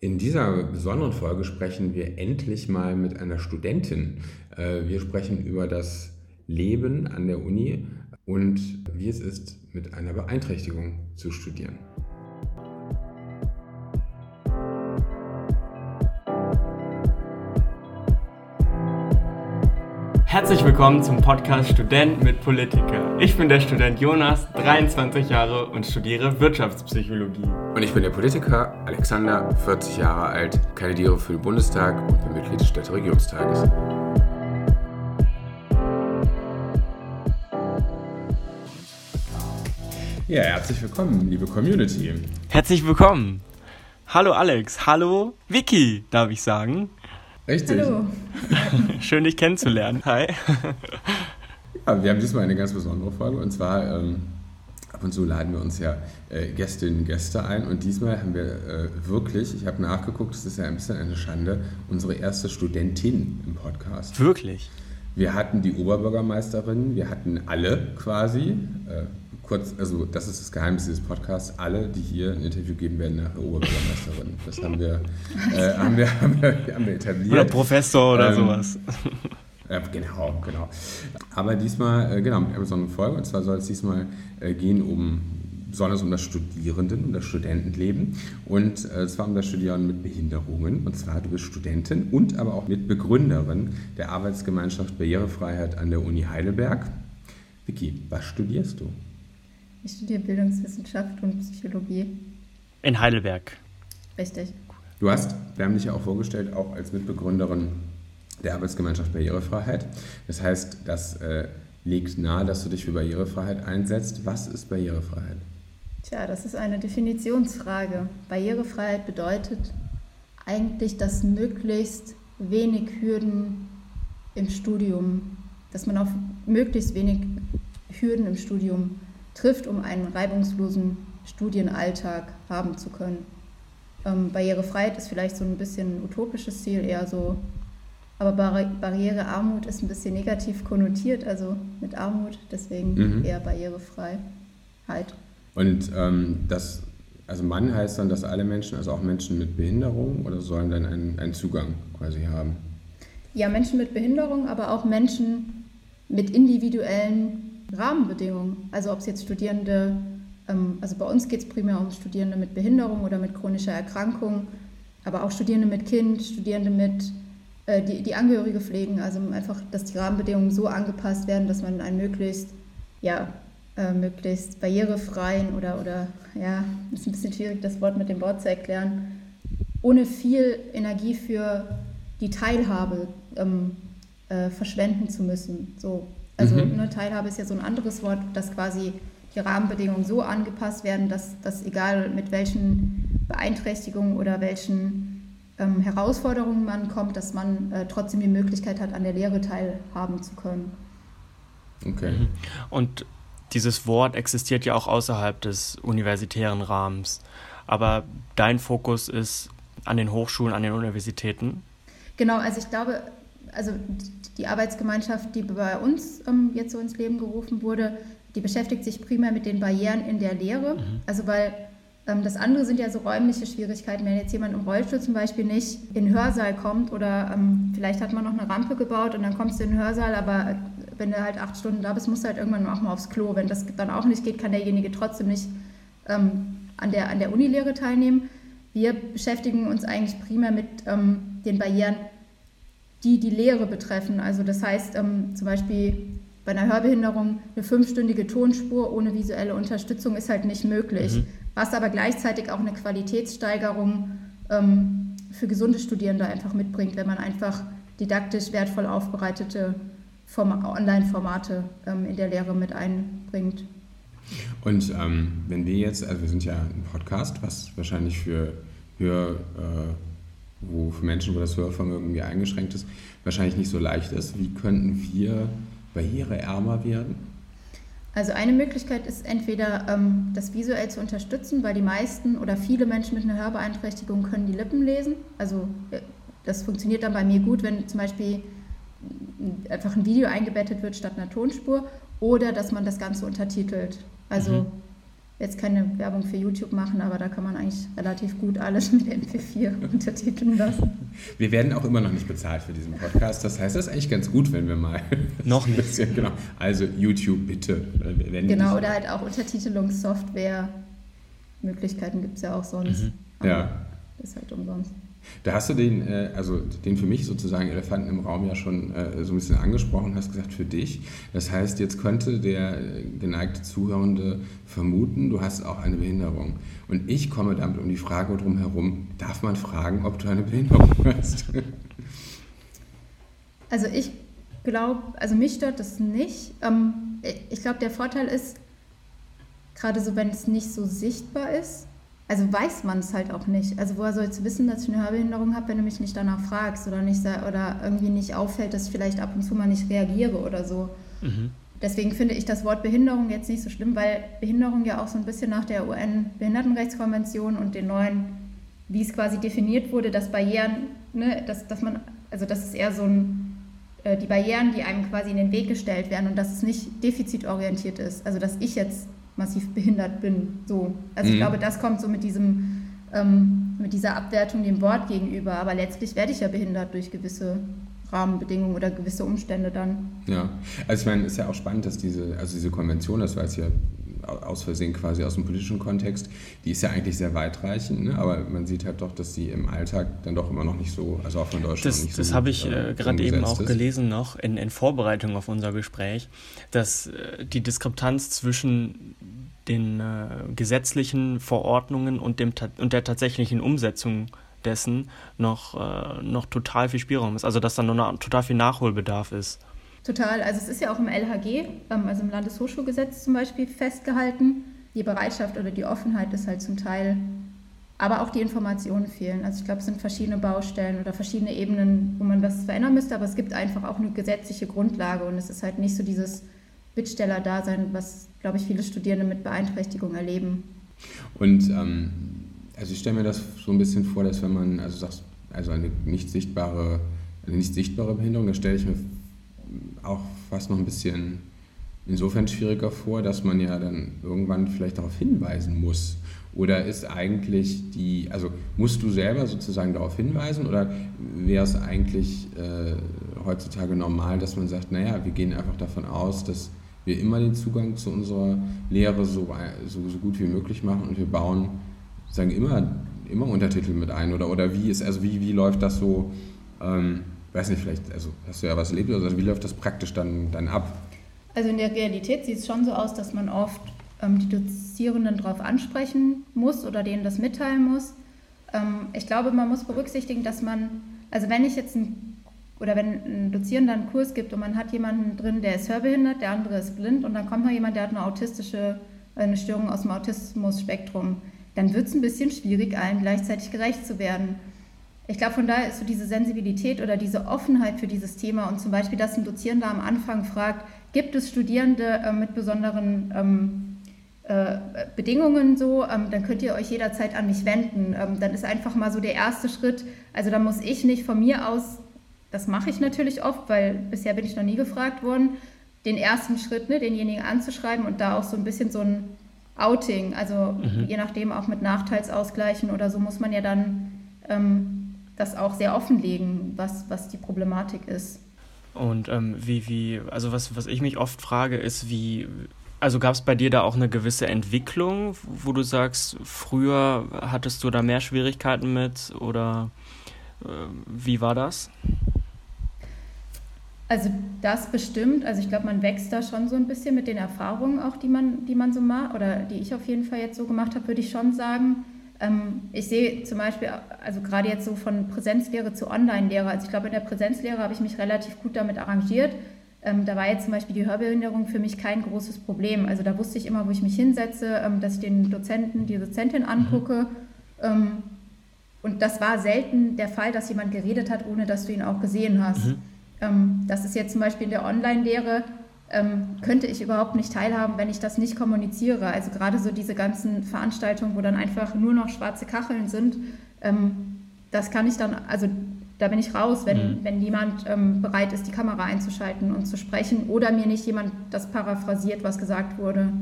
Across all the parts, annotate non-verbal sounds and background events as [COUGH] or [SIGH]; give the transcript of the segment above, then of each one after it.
In dieser besonderen Folge sprechen wir endlich mal mit einer Studentin. Äh, wir sprechen über das Leben an der Uni und wie es ist, mit einer Beeinträchtigung zu studieren. Herzlich willkommen zum Podcast Student mit Politiker. Ich bin der Student Jonas, 23 Jahre und studiere Wirtschaftspsychologie. Und ich bin der Politiker Alexander, 40 Jahre alt, kandidiere für den Bundestag und bin Mitglied des Städteregierungstages. Ja, herzlich willkommen, liebe Community. Herzlich willkommen. Hallo Alex, hallo Vicky, darf ich sagen. Richtig. Hallo. [LAUGHS] Schön, dich kennenzulernen. Hi. [LAUGHS] Ja, wir haben diesmal eine ganz besondere Folge und zwar ähm, ab und zu laden wir uns ja äh, Gästinnen und Gäste ein und diesmal haben wir äh, wirklich, ich habe nachgeguckt, es ist ja ein bisschen eine Schande, unsere erste Studentin im Podcast. Wirklich? Wir hatten die Oberbürgermeisterin, wir hatten alle quasi. Äh, kurz, also das ist das Geheimnis dieses Podcasts, alle, die hier ein Interview geben, werden nachher Oberbürgermeisterin. Das haben wir, äh, [LAUGHS] haben wir, haben wir, haben wir etabliert. Oder Professor oder ähm, sowas. [LAUGHS] Ja, genau, genau. Aber diesmal, äh, genau, mit einer besonderen Folge. Und zwar soll es diesmal äh, gehen um, besonders um das Studierenden, um das Studentenleben. Und äh, zwar um das Studieren mit Behinderungen. Und zwar, du bist Studentin und aber auch Mitbegründerin der Arbeitsgemeinschaft Barrierefreiheit an der Uni Heidelberg. Vicky, was studierst du? Ich studiere Bildungswissenschaft und Psychologie. In Heidelberg. Richtig. Du hast, wir haben dich ja auch vorgestellt, auch als Mitbegründerin der Arbeitsgemeinschaft Barrierefreiheit. Das heißt, das äh, legt nahe, dass du dich für Barrierefreiheit einsetzt. Was ist Barrierefreiheit? Tja, das ist eine Definitionsfrage. Barrierefreiheit bedeutet eigentlich, dass möglichst wenig Hürden im Studium, dass man auf möglichst wenig Hürden im Studium trifft, um einen reibungslosen Studienalltag haben zu können. Ähm, Barrierefreiheit ist vielleicht so ein bisschen ein utopisches Ziel, eher so, aber Barri Barrierearmut ist ein bisschen negativ konnotiert, also mit Armut, deswegen mhm. eher Barrierefreiheit. Und ähm, das, also Mann heißt dann, dass alle Menschen, also auch Menschen mit Behinderung, oder sollen dann einen, einen Zugang quasi haben? Ja, Menschen mit Behinderung, aber auch Menschen mit individuellen Rahmenbedingungen. Also ob es jetzt Studierende, ähm, also bei uns geht es primär um Studierende mit Behinderung oder mit chronischer Erkrankung, aber auch Studierende mit Kind, Studierende mit, äh, die, die Angehörige pflegen. Also einfach, dass die Rahmenbedingungen so angepasst werden, dass man einen möglichst, ja, äh, möglichst barrierefreien oder, oder, ja, ist ein bisschen schwierig, das Wort mit dem Wort zu erklären, ohne viel Energie für die Teilhabe ähm, äh, verschwenden zu müssen. So, also mhm. ne, Teilhabe ist ja so ein anderes Wort, dass quasi die Rahmenbedingungen so angepasst werden, dass, dass egal mit welchen Beeinträchtigungen oder welchen ähm, Herausforderungen man kommt, dass man äh, trotzdem die Möglichkeit hat, an der Lehre teilhaben zu können. Okay. Mhm. Und dieses Wort existiert ja auch außerhalb des universitären Rahmens. Aber dein Fokus ist an den Hochschulen, an den Universitäten. Genau, also ich glaube, also die Arbeitsgemeinschaft, die bei uns ähm, jetzt so ins Leben gerufen wurde, die beschäftigt sich primär mit den Barrieren in der Lehre. Mhm. Also weil ähm, das andere sind ja so räumliche Schwierigkeiten, wenn jetzt jemand im Rollstuhl zum Beispiel nicht in den Hörsaal kommt oder ähm, vielleicht hat man noch eine Rampe gebaut und dann kommst du in den Hörsaal, aber wenn du halt acht Stunden da bist, musst du halt irgendwann auch mal aufs Klo. Wenn das dann auch nicht geht, kann derjenige trotzdem nicht ähm, an der, an der Unilehre teilnehmen. Wir beschäftigen uns eigentlich primär mit ähm, den Barrieren die die Lehre betreffen. Also das heißt ähm, zum Beispiel bei einer Hörbehinderung eine fünfstündige Tonspur ohne visuelle Unterstützung ist halt nicht möglich, mhm. was aber gleichzeitig auch eine Qualitätssteigerung ähm, für gesunde Studierende einfach mitbringt, wenn man einfach didaktisch wertvoll aufbereitete Online-Formate ähm, in der Lehre mit einbringt. Und ähm, wenn wir jetzt, also wir sind ja ein Podcast, was wahrscheinlich für Hör, äh, wo für Menschen, wo das Hörvermögen irgendwie eingeschränkt ist, wahrscheinlich nicht so leicht ist. Wie könnten wir barriereärmer werden? Also eine Möglichkeit ist entweder ähm, das visuell zu unterstützen, weil die meisten oder viele Menschen mit einer Hörbeeinträchtigung können die Lippen lesen. Also äh, das funktioniert dann bei mir gut, wenn zum Beispiel einfach ein Video eingebettet wird statt einer Tonspur oder dass man das Ganze untertitelt. Also mhm. jetzt keine Werbung für YouTube machen, aber da kann man eigentlich relativ gut alles [LAUGHS] mit MP4 untertiteln lassen. Wir werden auch immer noch nicht bezahlt für diesen Podcast. Das heißt, das ist eigentlich ganz gut, wenn wir mal [LAUGHS] noch ein bisschen, [LAUGHS] genau. Also YouTube bitte. genau, oder halt auch Untertitelungssoftware. Möglichkeiten gibt es ja auch sonst. Mhm. Ja. ist halt umsonst. Da hast du den, äh, also den für mich sozusagen Elefanten im Raum ja schon äh, so ein bisschen angesprochen, hast gesagt für dich. Das heißt, jetzt könnte der geneigte Zuhörende vermuten, du hast auch eine Behinderung. Und ich komme damit um die Frage drum herum, darf man fragen, ob du eine Behinderung [LAUGHS] hast? Also ich glaube, also mich stört das nicht. Ähm, ich glaube, der Vorteil ist, gerade so, wenn es nicht so sichtbar ist, also weiß man es halt auch nicht. Also woher soll es wissen, dass ich eine Hörbehinderung habe, wenn du mich nicht danach fragst oder nicht oder irgendwie nicht auffällt, dass ich vielleicht ab und zu mal nicht reagiere oder so. Mhm. Deswegen finde ich das Wort Behinderung jetzt nicht so schlimm, weil Behinderung ja auch so ein bisschen nach der UN-Behindertenrechtskonvention und den neuen, wie es quasi definiert wurde, dass Barrieren, ne, dass, dass man, also das ist eher so ein, äh, die Barrieren, die einem quasi in den Weg gestellt werden und dass es nicht defizitorientiert ist. Also dass ich jetzt massiv behindert bin. So. Also mhm. ich glaube, das kommt so mit diesem, ähm, mit dieser Abwertung dem Wort gegenüber. Aber letztlich werde ich ja behindert durch gewisse Rahmenbedingungen oder gewisse Umstände dann. Ja, also ich meine, es ist ja auch spannend, dass diese, also diese Konvention, das war jetzt ja aus Versehen quasi aus dem politischen Kontext, die ist ja eigentlich sehr weitreichend, ne? aber man sieht halt doch, dass sie im Alltag dann doch immer noch nicht so, also auch von Deutschland das, nicht so Das habe ich äh, gerade eben auch ist. gelesen noch in, in Vorbereitung auf unser Gespräch, dass äh, die Diskrepanz zwischen den äh, gesetzlichen Verordnungen und, dem, und der tatsächlichen Umsetzung dessen noch, äh, noch total viel Spielraum ist. Also dass da noch total viel Nachholbedarf ist. Total. Also es ist ja auch im LHG, ähm, also im Landeshochschulgesetz zum Beispiel, festgehalten. Die Bereitschaft oder die Offenheit ist halt zum Teil, aber auch die Informationen fehlen. Also ich glaube, es sind verschiedene Baustellen oder verschiedene Ebenen, wo man was verändern müsste, aber es gibt einfach auch eine gesetzliche Grundlage und es ist halt nicht so dieses Bittsteller-Dasein, was, glaube ich, viele Studierende mit Beeinträchtigung erleben. Und ähm, also ich stelle mir das so ein bisschen vor, dass wenn man, also sagst, also eine nicht sichtbare, eine nicht sichtbare Behinderung, da stelle ich mir auch fast noch ein bisschen insofern schwieriger vor, dass man ja dann irgendwann vielleicht darauf hinweisen muss. Oder ist eigentlich die, also musst du selber sozusagen darauf hinweisen oder wäre es eigentlich äh, heutzutage normal, dass man sagt, naja, wir gehen einfach davon aus, dass wir immer den Zugang zu unserer Lehre so, so, so gut wie möglich machen und wir bauen sagen immer, immer Untertitel mit ein oder, oder wie ist, also wie, wie läuft das so? Ähm, weiß nicht, vielleicht, also hast du ja was erlebt, also wie läuft das praktisch dann, dann ab? Also in der Realität sieht es schon so aus, dass man oft ähm, die Dozierenden darauf ansprechen muss oder denen das mitteilen muss. Ähm, ich glaube, man muss berücksichtigen, dass man, also wenn ich jetzt ein, oder wenn ein Dozierender einen Kurs gibt und man hat jemanden drin, der ist hörbehindert, der andere ist blind und dann kommt mal jemand, der hat eine autistische, eine Störung aus dem Autismus-Spektrum, dann wird es ein bisschen schwierig, allen gleichzeitig gerecht zu werden. Ich glaube, von daher ist so diese Sensibilität oder diese Offenheit für dieses Thema und zum Beispiel, dass ein Dozierender am Anfang fragt, gibt es Studierende äh, mit besonderen ähm, äh, Bedingungen so, ähm, dann könnt ihr euch jederzeit an mich wenden. Ähm, dann ist einfach mal so der erste Schritt, also da muss ich nicht von mir aus, das mache ich natürlich oft, weil bisher bin ich noch nie gefragt worden, den ersten Schritt, ne, denjenigen anzuschreiben und da auch so ein bisschen so ein Outing, also mhm. je nachdem auch mit Nachteilsausgleichen oder so muss man ja dann ähm, das auch sehr offenlegen, was, was die Problematik ist. Und ähm, wie, wie, also was, was ich mich oft frage, ist, wie, also gab es bei dir da auch eine gewisse Entwicklung, wo du sagst, früher hattest du da mehr Schwierigkeiten mit oder äh, wie war das? Also das bestimmt. Also ich glaube, man wächst da schon so ein bisschen mit den Erfahrungen auch, die man, die man so macht oder die ich auf jeden Fall jetzt so gemacht habe, würde ich schon sagen. Ähm, ich sehe zum Beispiel, also gerade jetzt so von Präsenzlehre zu Online-Lehre, also ich glaube, in der Präsenzlehre habe ich mich relativ gut damit arrangiert. Ähm, da war jetzt zum Beispiel die Hörbehinderung für mich kein großes Problem. Also da wusste ich immer, wo ich mich hinsetze, ähm, dass ich den Dozenten, die Dozentin mhm. angucke. Mhm. und das war selten der Fall, dass jemand geredet hat, ohne dass du ihn auch gesehen hast. Mhm. das ist jetzt zum Beispiel in der Online-Lehre könnte ich überhaupt nicht teilhaben, wenn ich das nicht kommuniziere. Also gerade so diese ganzen Veranstaltungen, wo dann einfach nur noch schwarze Kacheln sind, ähm, das kann ich dann, also da bin ich raus, wenn, mhm. wenn niemand ähm, bereit ist, die Kamera einzuschalten und zu sprechen oder mir nicht jemand das paraphrasiert, was gesagt wurde.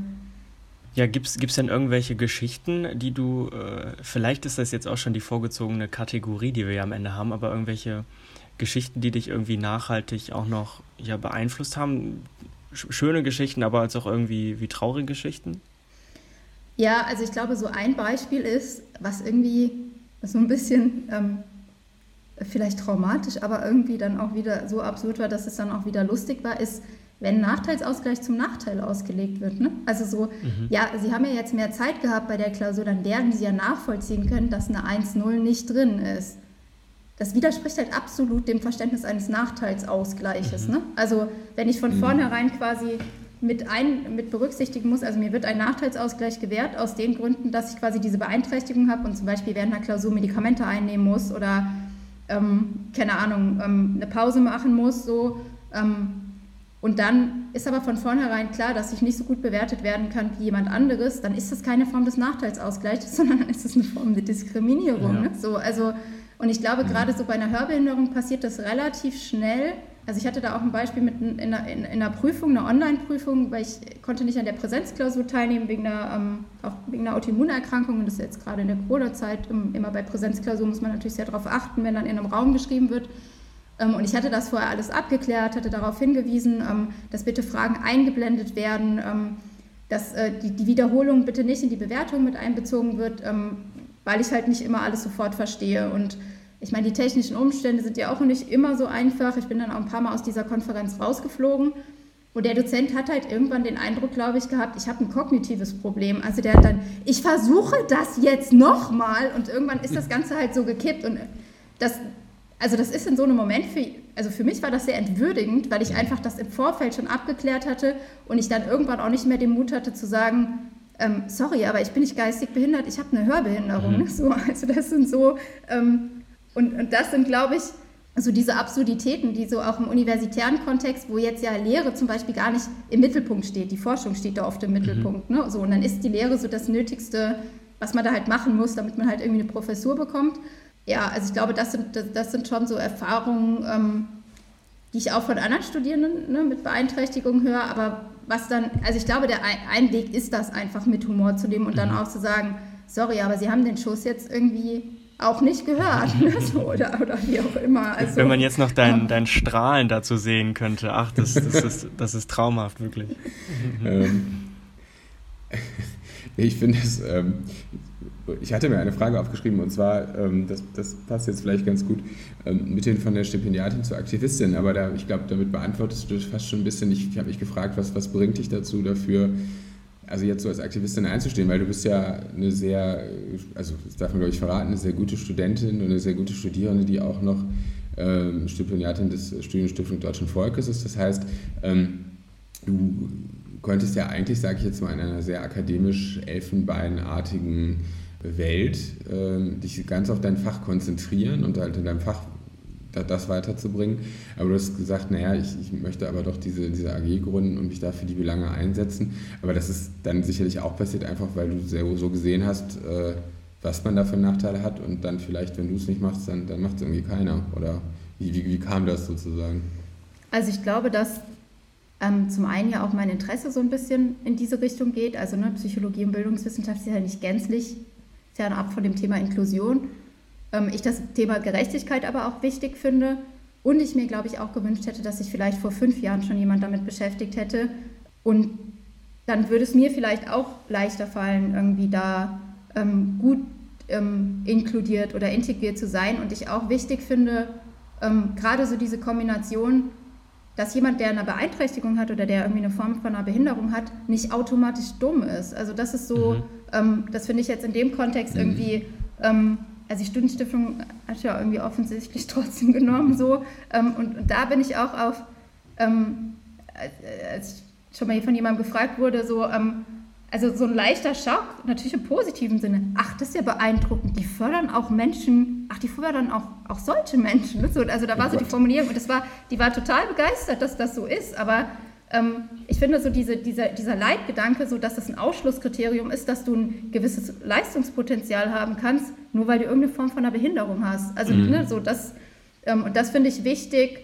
Ja, gibt es denn irgendwelche Geschichten, die du, äh, vielleicht ist das jetzt auch schon die vorgezogene Kategorie, die wir ja am Ende haben, aber irgendwelche Geschichten, die dich irgendwie nachhaltig auch noch ja, beeinflusst haben? Schöne Geschichten, aber als auch irgendwie wie traurige Geschichten? Ja, also ich glaube, so ein Beispiel ist, was irgendwie so ein bisschen ähm, vielleicht traumatisch, aber irgendwie dann auch wieder so absurd war, dass es dann auch wieder lustig war, ist, wenn Nachteilsausgleich zum Nachteil ausgelegt wird. Ne? Also so, mhm. ja, Sie haben ja jetzt mehr Zeit gehabt bei der Klausur, dann werden Sie ja nachvollziehen können, dass eine 1-0 nicht drin ist. Das widerspricht halt absolut dem Verständnis eines Nachteilsausgleiches. Mhm. Ne? Also wenn ich von mhm. vornherein quasi mit, ein, mit berücksichtigen muss, also mir wird ein Nachteilsausgleich gewährt aus den Gründen, dass ich quasi diese Beeinträchtigung habe und zum Beispiel während einer Klausur Medikamente einnehmen muss oder ähm, keine Ahnung, ähm, eine Pause machen muss, so ähm, und dann ist aber von vornherein klar, dass ich nicht so gut bewertet werden kann wie jemand anderes, dann ist das keine Form des Nachteilsausgleichs, [LAUGHS] sondern dann ist das eine Form der Diskriminierung. Ja. Ne? So, also, und ich glaube, mhm. gerade so bei einer Hörbehinderung passiert das relativ schnell. Also ich hatte da auch ein Beispiel mit in einer, in, in einer Prüfung, einer Online-Prüfung, weil ich konnte nicht an der Präsenzklausur teilnehmen wegen einer, ähm, auch wegen einer Autoimmunerkrankung. Und das ist jetzt gerade in der Corona-Zeit, immer bei Präsenzklausur muss man natürlich sehr darauf achten, wenn dann in einem Raum geschrieben wird. Ähm, und ich hatte das vorher alles abgeklärt, hatte darauf hingewiesen, ähm, dass bitte Fragen eingeblendet werden, ähm, dass äh, die Wiederholung bitte nicht in die Bewertung mit einbezogen wird, weil ich halt nicht immer alles sofort verstehe. Und ich meine, die technischen Umstände sind ja auch nicht immer so einfach. Ich bin dann auch ein paar Mal aus dieser Konferenz rausgeflogen. Und der Dozent hat halt irgendwann den Eindruck, glaube ich, gehabt, ich habe ein kognitives Problem. Also der hat dann, ich versuche das jetzt nochmal. Und irgendwann ist das Ganze halt so gekippt. Und das, also das ist in so einem Moment für, also für mich war das sehr entwürdigend, weil ich einfach das im Vorfeld schon abgeklärt hatte und ich dann irgendwann auch nicht mehr den Mut hatte zu sagen, ähm, sorry, aber ich bin nicht geistig behindert, ich habe eine Hörbehinderung. Mhm. So, also das sind so, ähm, und, und das sind, glaube ich, so diese Absurditäten, die so auch im universitären Kontext, wo jetzt ja Lehre zum Beispiel gar nicht im Mittelpunkt steht, die Forschung steht da oft im Mittelpunkt. Mhm. Ne? So, und dann ist die Lehre so das Nötigste, was man da halt machen muss, damit man halt irgendwie eine Professur bekommt ja, also ich glaube, das sind, das, das sind schon so Erfahrungen, ähm, die ich auch von anderen Studierenden ne, mit Beeinträchtigungen höre. Aber was dann, also ich glaube, der ein Weg ist das einfach mit Humor zu nehmen und dann mhm. auch zu sagen, sorry, aber Sie haben den Schuss jetzt irgendwie auch nicht gehört ne, [LAUGHS] so, oder, oder wie auch immer. Also, Wenn man jetzt noch dein, ja. dein Strahlen dazu sehen könnte, ach, das, das, ist, das ist traumhaft, wirklich. [LAUGHS] Ähm, ich finde es, ähm, ich hatte mir eine Frage aufgeschrieben und zwar, ähm, das, das passt jetzt vielleicht ganz gut, ähm, mit von der Stipendiatin zur Aktivistin, aber da, ich glaube, damit beantwortest du das fast schon ein bisschen. Ich, ich habe mich gefragt, was, was bringt dich dazu dafür, also jetzt so als Aktivistin einzustehen, weil du bist ja eine sehr, also das darf man glaube ich verraten, eine sehr gute Studentin und eine sehr gute Studierende, die auch noch ähm, Stipendiatin des Studienstiftung Deutschen Volkes ist. Das heißt, ähm, du könntest ja eigentlich, sage ich jetzt mal, in einer sehr akademisch elfenbeinartigen Welt äh, dich ganz auf dein Fach konzentrieren und halt in deinem Fach das weiterzubringen. Aber du hast gesagt, naja, ich, ich möchte aber doch diese, diese AG gründen und mich dafür die Belange einsetzen. Aber das ist dann sicherlich auch passiert, einfach weil du sehr, so gesehen hast, äh, was man da für Nachteile hat und dann vielleicht, wenn du es nicht machst, dann, dann macht es irgendwie keiner. Oder wie, wie, wie kam das sozusagen? Also ich glaube, dass ähm, zum einen ja auch mein Interesse so ein bisschen in diese Richtung geht. Also ne, Psychologie und Bildungswissenschaft ist ja nicht gänzlich fernab von dem Thema Inklusion. Ähm, ich das Thema Gerechtigkeit aber auch wichtig finde und ich mir, glaube ich, auch gewünscht hätte, dass sich vielleicht vor fünf Jahren schon jemand damit beschäftigt hätte. Und dann würde es mir vielleicht auch leichter fallen, irgendwie da ähm, gut ähm, inkludiert oder integriert zu sein. Und ich auch wichtig finde, ähm, gerade so diese Kombination dass jemand, der eine Beeinträchtigung hat oder der irgendwie eine Form von einer Behinderung hat, nicht automatisch dumm ist. Also das ist so, mhm. ähm, das finde ich jetzt in dem Kontext mhm. irgendwie, ähm, also die Studienstiftung hat ja irgendwie offensichtlich [LAUGHS] trotzdem genommen so. Ähm, und, und, da bin ich auch auf, ähm, als schon mal von jemandem gefragt wurde, so, ähm, also so ein leichter Schock, natürlich im positiven Sinne. Ach, das ist ja beeindruckend. Die fördern auch Menschen, ach, die fördern auch, auch solche Menschen. Ne? also da war oh so die Formulierung und das war, die war total begeistert, dass das so ist. Aber ähm, ich finde so diese, dieser, dieser Leitgedanke, so dass das ein Ausschlusskriterium ist, dass du ein gewisses Leistungspotenzial haben kannst, nur weil du irgendeine Form von einer Behinderung hast. Also mhm. ne, so das, ähm, und das finde ich wichtig,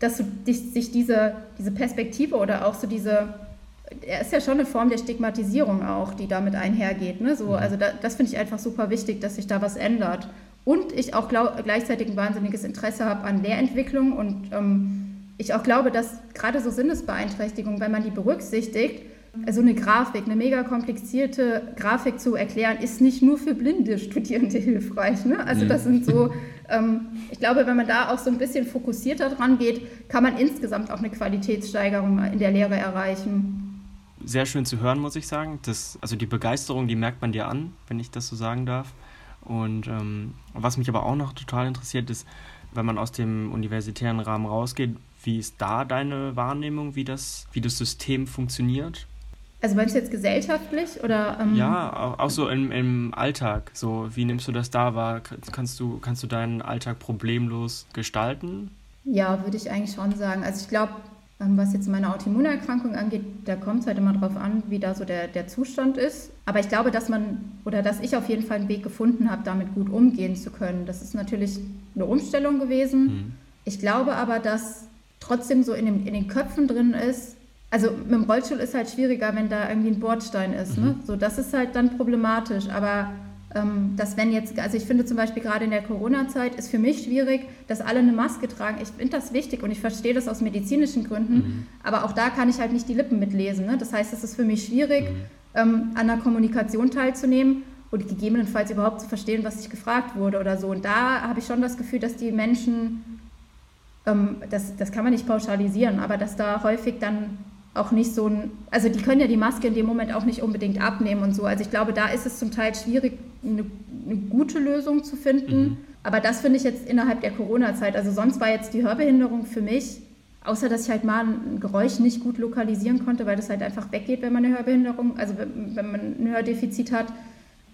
dass du dich, sich diese, diese Perspektive oder auch so diese er ist ja schon eine Form der Stigmatisierung auch, die damit einhergeht. Ne? So, mhm. also da, das finde ich einfach super wichtig, dass sich da was ändert. Und ich auch glaub, gleichzeitig ein wahnsinniges Interesse habe an Lehrentwicklung und ähm, ich auch glaube, dass gerade so Sinnesbeeinträchtigungen, wenn man die berücksichtigt, also eine Grafik, eine mega komplizierte Grafik zu erklären, ist nicht nur für blinde Studierende [LAUGHS] hilfreich. Ne? Also das sind so, [LAUGHS] ähm, ich glaube, wenn man da auch so ein bisschen fokussierter dran geht, kann man insgesamt auch eine Qualitätssteigerung in der Lehre erreichen. Sehr schön zu hören, muss ich sagen. Das, also die Begeisterung, die merkt man dir an, wenn ich das so sagen darf. Und ähm, was mich aber auch noch total interessiert, ist, wenn man aus dem universitären Rahmen rausgeht, wie ist da deine Wahrnehmung, wie das, wie das System funktioniert? Also meinst du jetzt gesellschaftlich oder? Ähm ja, auch, auch so im, im Alltag. So, wie nimmst du das da wahr? Kannst du, kannst du deinen Alltag problemlos gestalten? Ja, würde ich eigentlich schon sagen. Also ich glaube, was jetzt meine Autoimmunerkrankung angeht, da kommt es halt immer darauf an, wie da so der, der Zustand ist. Aber ich glaube, dass man oder dass ich auf jeden Fall einen Weg gefunden habe, damit gut umgehen zu können. Das ist natürlich eine Umstellung gewesen. Mhm. Ich glaube aber, dass trotzdem so in, dem, in den Köpfen drin ist, also mit dem Rollstuhl ist halt schwieriger, wenn da irgendwie ein Bordstein ist. Ne? Mhm. Ne? So, das ist halt dann problematisch. Aber ähm, dass wenn jetzt, also ich finde zum Beispiel gerade in der Corona-Zeit ist für mich schwierig, dass alle eine Maske tragen. Ich finde das wichtig und ich verstehe das aus medizinischen Gründen. Mhm. Aber auch da kann ich halt nicht die Lippen mitlesen. Ne? Das heißt, es ist für mich schwierig, mhm. ähm, an der Kommunikation teilzunehmen und gegebenenfalls überhaupt zu verstehen, was ich gefragt wurde oder so. Und da habe ich schon das Gefühl, dass die Menschen, ähm, das, das kann man nicht pauschalisieren, aber dass da häufig dann auch nicht so ein, also die können ja die Maske in dem Moment auch nicht unbedingt abnehmen und so. Also ich glaube, da ist es zum Teil schwierig, eine, eine gute Lösung zu finden. Mhm. Aber das finde ich jetzt innerhalb der Corona-Zeit. Also sonst war jetzt die Hörbehinderung für mich, außer dass ich halt mal ein Geräusch nicht gut lokalisieren konnte, weil das halt einfach weggeht, wenn man eine Hörbehinderung, also wenn, wenn man ein Hördefizit hat,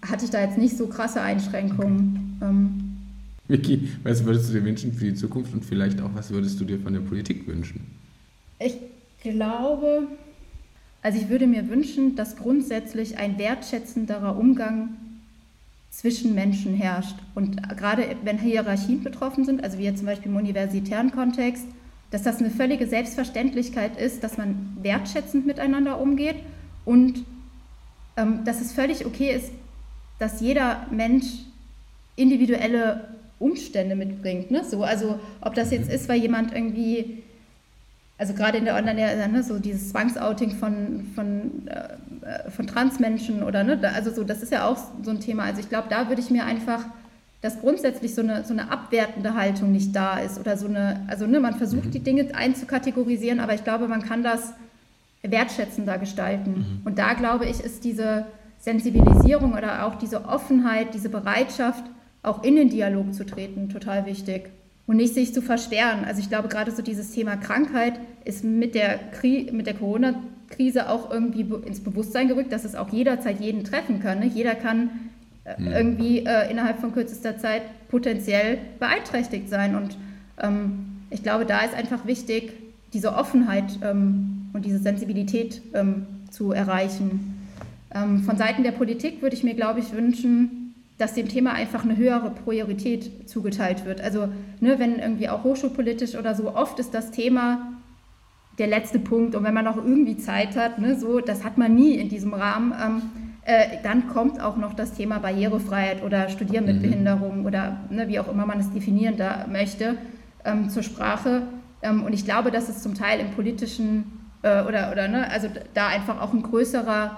hatte ich da jetzt nicht so krasse Einschränkungen. Ähm, Vicky, was würdest du dir wünschen für die Zukunft und vielleicht auch, was würdest du dir von der Politik wünschen? Ich glaube, also ich würde mir wünschen, dass grundsätzlich ein wertschätzenderer Umgang zwischen Menschen herrscht. Und gerade wenn Hierarchien betroffen sind, also wie jetzt zum Beispiel im universitären Kontext, dass das eine völlige Selbstverständlichkeit ist, dass man wertschätzend miteinander umgeht und ähm, dass es völlig okay ist, dass jeder Mensch individuelle Umstände mitbringt. Ne? So, also ob das jetzt ist, weil jemand irgendwie also gerade in der Online, ne, so dieses Zwangsouting von, von, äh, von Transmenschen oder, ne, also so, das ist ja auch so ein Thema. Also ich glaube, da würde ich mir einfach, dass grundsätzlich so eine, so eine abwertende Haltung nicht da ist oder so eine, also ne, man versucht mhm. die Dinge einzukategorisieren, aber ich glaube, man kann das wertschätzender gestalten. Mhm. Und da glaube ich, ist diese Sensibilisierung oder auch diese Offenheit, diese Bereitschaft, auch in den Dialog zu treten, total wichtig und nicht sich zu versperren. Also ich glaube, gerade so dieses Thema Krankheit ist mit der, mit der Corona-Krise auch irgendwie ins Bewusstsein gerückt, dass es auch jederzeit jeden treffen kann. Ne? Jeder kann äh, mhm. irgendwie äh, innerhalb von kürzester Zeit potenziell beeinträchtigt sein. Und ähm, ich glaube, da ist einfach wichtig, diese Offenheit ähm, und diese Sensibilität ähm, zu erreichen. Ähm, von Seiten der Politik würde ich mir, glaube ich, wünschen, dass dem Thema einfach eine höhere Priorität zugeteilt wird. Also ne, wenn irgendwie auch hochschulpolitisch oder so, oft ist das Thema der letzte Punkt und wenn man noch irgendwie Zeit hat, ne, so, das hat man nie in diesem Rahmen, ähm, äh, dann kommt auch noch das Thema Barrierefreiheit oder Studieren mit mhm. Behinderung oder ne, wie auch immer man es definieren da möchte, ähm, zur Sprache. Ähm, und ich glaube, dass es zum Teil im politischen äh, oder, oder ne, also da einfach auch ein größerer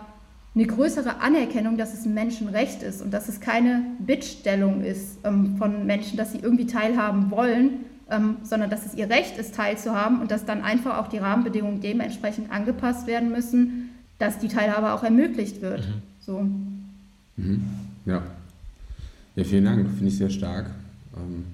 eine größere Anerkennung, dass es ein Menschenrecht ist und dass es keine Bittstellung ist ähm, von Menschen, dass sie irgendwie teilhaben wollen, ähm, sondern dass es ihr Recht ist, teilzuhaben und dass dann einfach auch die Rahmenbedingungen dementsprechend angepasst werden müssen, dass die Teilhabe auch ermöglicht wird. Mhm. So. Mhm. Ja. Ja, vielen Dank, finde ich sehr stark. Ähm,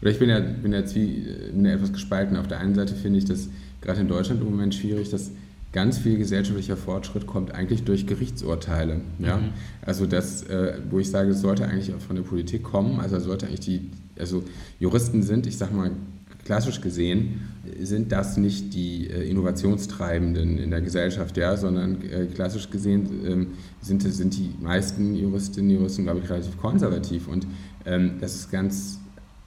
oder ich bin ja, bin, ja, bin ja etwas gespalten. Auf der einen Seite finde ich das gerade in Deutschland im Moment schwierig, dass ganz viel gesellschaftlicher Fortschritt kommt eigentlich durch Gerichtsurteile. Ja? Mhm. Also das, äh, wo ich sage, es sollte eigentlich auch von der Politik kommen, also sollte eigentlich die, also Juristen sind, ich sage mal klassisch gesehen, sind das nicht die äh, Innovationstreibenden in der Gesellschaft, ja, sondern äh, klassisch gesehen ähm, sind, sind die meisten Juristinnen und Juristen, glaube ich, relativ konservativ und ähm, das ist ganz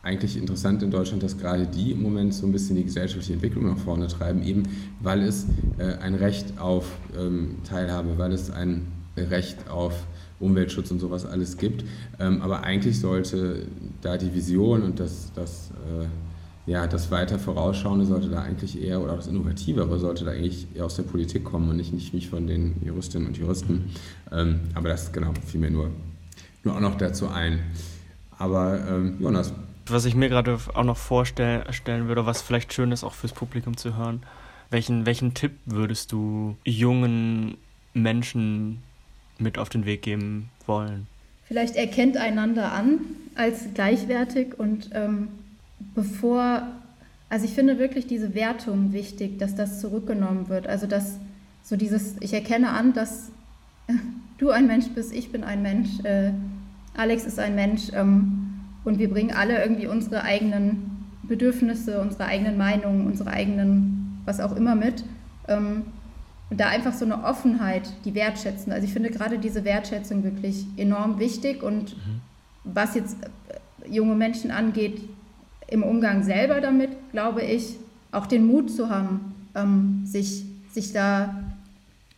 eigentlich interessant in Deutschland, dass gerade die im Moment so ein bisschen die gesellschaftliche Entwicklung nach vorne treiben, eben weil es äh, ein Recht auf ähm, Teilhabe, weil es ein Recht auf Umweltschutz und sowas alles gibt. Ähm, aber eigentlich sollte da die Vision und das, das, äh, ja, das weiter Vorausschauende sollte da eigentlich eher, oder das Innovativere sollte da eigentlich eher aus der Politik kommen und nicht, nicht, nicht von den Juristinnen und Juristen. Ähm, aber das, genau, fiel mir nur, nur auch noch dazu ein. Aber ähm, Jonas. Was ich mir gerade auch noch vorstellen würde, was vielleicht schön ist, auch fürs Publikum zu hören, welchen, welchen Tipp würdest du jungen Menschen mit auf den Weg geben wollen? Vielleicht erkennt einander an als gleichwertig und ähm, bevor, also ich finde wirklich diese Wertung wichtig, dass das zurückgenommen wird. Also dass so dieses, ich erkenne an, dass [LAUGHS] du ein Mensch bist, ich bin ein Mensch, äh, Alex ist ein Mensch ähm, und wir bringen alle irgendwie unsere eigenen Bedürfnisse, unsere eigenen Meinungen, unsere eigenen, was auch immer mit. Ähm, und da einfach so eine Offenheit, die wertschätzen. Also ich finde gerade diese Wertschätzung wirklich enorm wichtig und mhm. was jetzt äh, junge Menschen angeht, im Umgang selber damit, glaube ich, auch den Mut zu haben, ähm, sich, sich da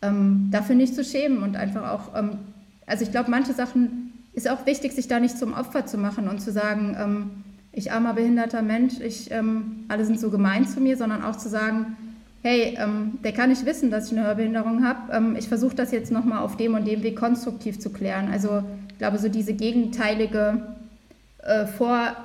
ähm, dafür nicht zu schämen und einfach auch, ähm, also ich glaube, manche Sachen ist auch wichtig, sich da nicht zum Opfer zu machen und zu sagen, ähm, ich armer behinderter Mensch, ich, ähm, alle sind so gemein zu mir, sondern auch zu sagen, hey, ähm, der kann nicht wissen, dass ich eine Hörbehinderung habe. Ähm, ich versuche das jetzt nochmal auf dem und dem Weg konstruktiv zu klären. Also ich glaube, so diese gegenteilige äh, Vor,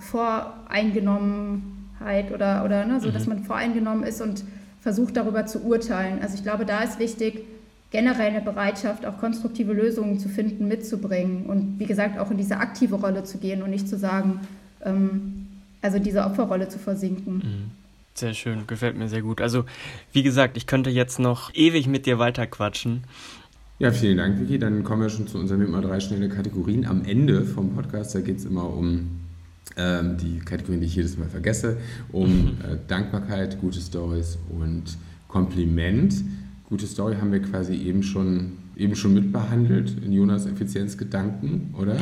Voreingenommenheit oder, oder ne, so, mhm. dass man voreingenommen ist und versucht darüber zu urteilen. Also ich glaube, da ist wichtig, generell eine Bereitschaft, auch konstruktive Lösungen zu finden, mitzubringen und wie gesagt auch in diese aktive Rolle zu gehen und nicht zu sagen, ähm, also diese Opferrolle zu versinken. Mhm. Sehr schön, gefällt mir sehr gut. Also, wie gesagt, ich könnte jetzt noch ewig mit dir weiterquatschen. Ja, vielen Dank, Vicky. Dann kommen wir schon zu unseren immer drei schnelle Kategorien. Am Ende vom Podcast, da geht es immer um ähm, die Kategorien, die ich jedes Mal vergesse, um [LAUGHS] äh, Dankbarkeit, gute Stories und Kompliment. Gute Story haben wir quasi eben schon, eben schon mitbehandelt in Jonas Effizienzgedanken, oder?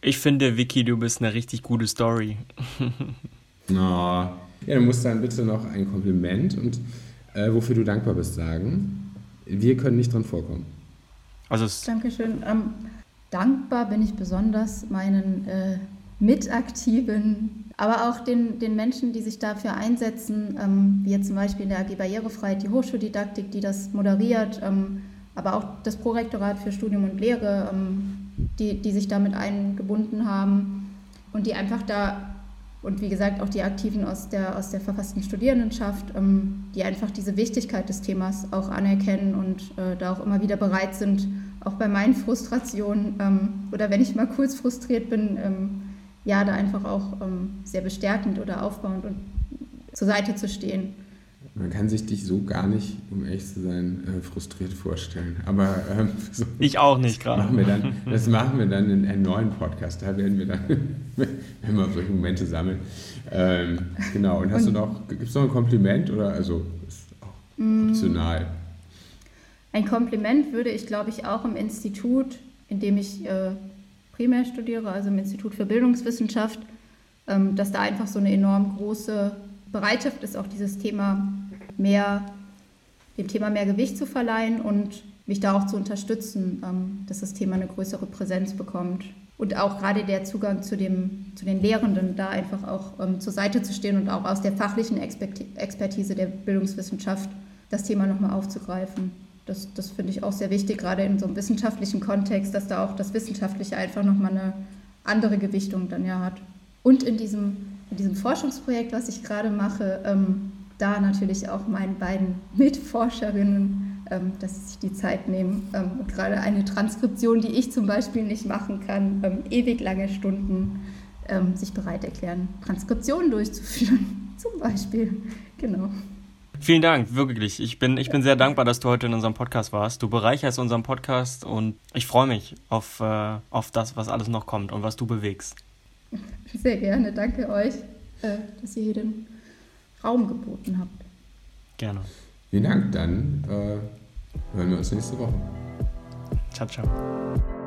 Ich finde, Vicky, du bist eine richtig gute Story. [LAUGHS] Na, oh, ja, du musst dann bitte noch ein Kompliment und äh, wofür du dankbar bist sagen. Wir können nicht dran vorkommen. Also Dankeschön. Ähm, dankbar bin ich besonders meinen äh, Mitaktiven, aber auch den, den Menschen, die sich dafür einsetzen, ähm, wie jetzt zum Beispiel in der AG Barrierefreiheit die Hochschuldidaktik, die das moderiert, ähm, aber auch das Prorektorat für Studium und Lehre, ähm, die, die sich damit eingebunden haben und die einfach da und wie gesagt auch die Aktiven aus der, aus der verfassten Studierendenschaft, ähm, die einfach diese Wichtigkeit des Themas auch anerkennen und äh, da auch immer wieder bereit sind, auch bei meinen Frustrationen ähm, oder wenn ich mal kurz frustriert bin, ähm, ja, da einfach auch ähm, sehr bestärkend oder aufbauend und zur Seite zu stehen. Man kann sich dich so gar nicht, um ehrlich zu sein, äh, frustriert vorstellen. Aber ähm, [LAUGHS] so, ich auch nicht gerade. Das machen wir dann in einem neuen Podcast. Da werden wir dann, [LAUGHS] wenn wir solche Momente sammeln. Ähm, genau. Und hast und, du noch, gibt es noch ein Kompliment oder also ist auch mm. optional? Ein Kompliment würde ich, glaube ich, auch im Institut, in dem ich äh, primär studiere, also im Institut für Bildungswissenschaft, ähm, dass da einfach so eine enorm große Bereitschaft ist, auch dieses Thema mehr, dem Thema mehr Gewicht zu verleihen und mich da auch zu unterstützen, ähm, dass das Thema eine größere Präsenz bekommt. Und auch gerade der Zugang zu, dem, zu den Lehrenden, da einfach auch ähm, zur Seite zu stehen und auch aus der fachlichen Expertise der Bildungswissenschaft das Thema nochmal aufzugreifen. Das, das finde ich auch sehr wichtig, gerade in so einem wissenschaftlichen Kontext, dass da auch das Wissenschaftliche einfach nochmal eine andere Gewichtung dann ja hat. Und in diesem, in diesem Forschungsprojekt, was ich gerade mache, ähm, da natürlich auch meinen beiden [LAUGHS] Mitforscherinnen, ähm, dass sie sich die Zeit nehmen ähm, gerade eine Transkription, die ich zum Beispiel nicht machen kann, ähm, ewig lange Stunden ähm, sich bereit erklären, Transkriptionen durchzuführen, [LAUGHS] zum Beispiel. Genau. Vielen Dank, wirklich. Ich bin, ich bin sehr dankbar, dass du heute in unserem Podcast warst. Du bereicherst unseren Podcast und ich freue mich auf, äh, auf das, was alles noch kommt und was du bewegst. Sehr gerne, danke euch, äh, dass ihr hier den Raum geboten habt. Gerne. Vielen Dank, dann äh, hören wir uns nächste Woche. Ciao, ciao.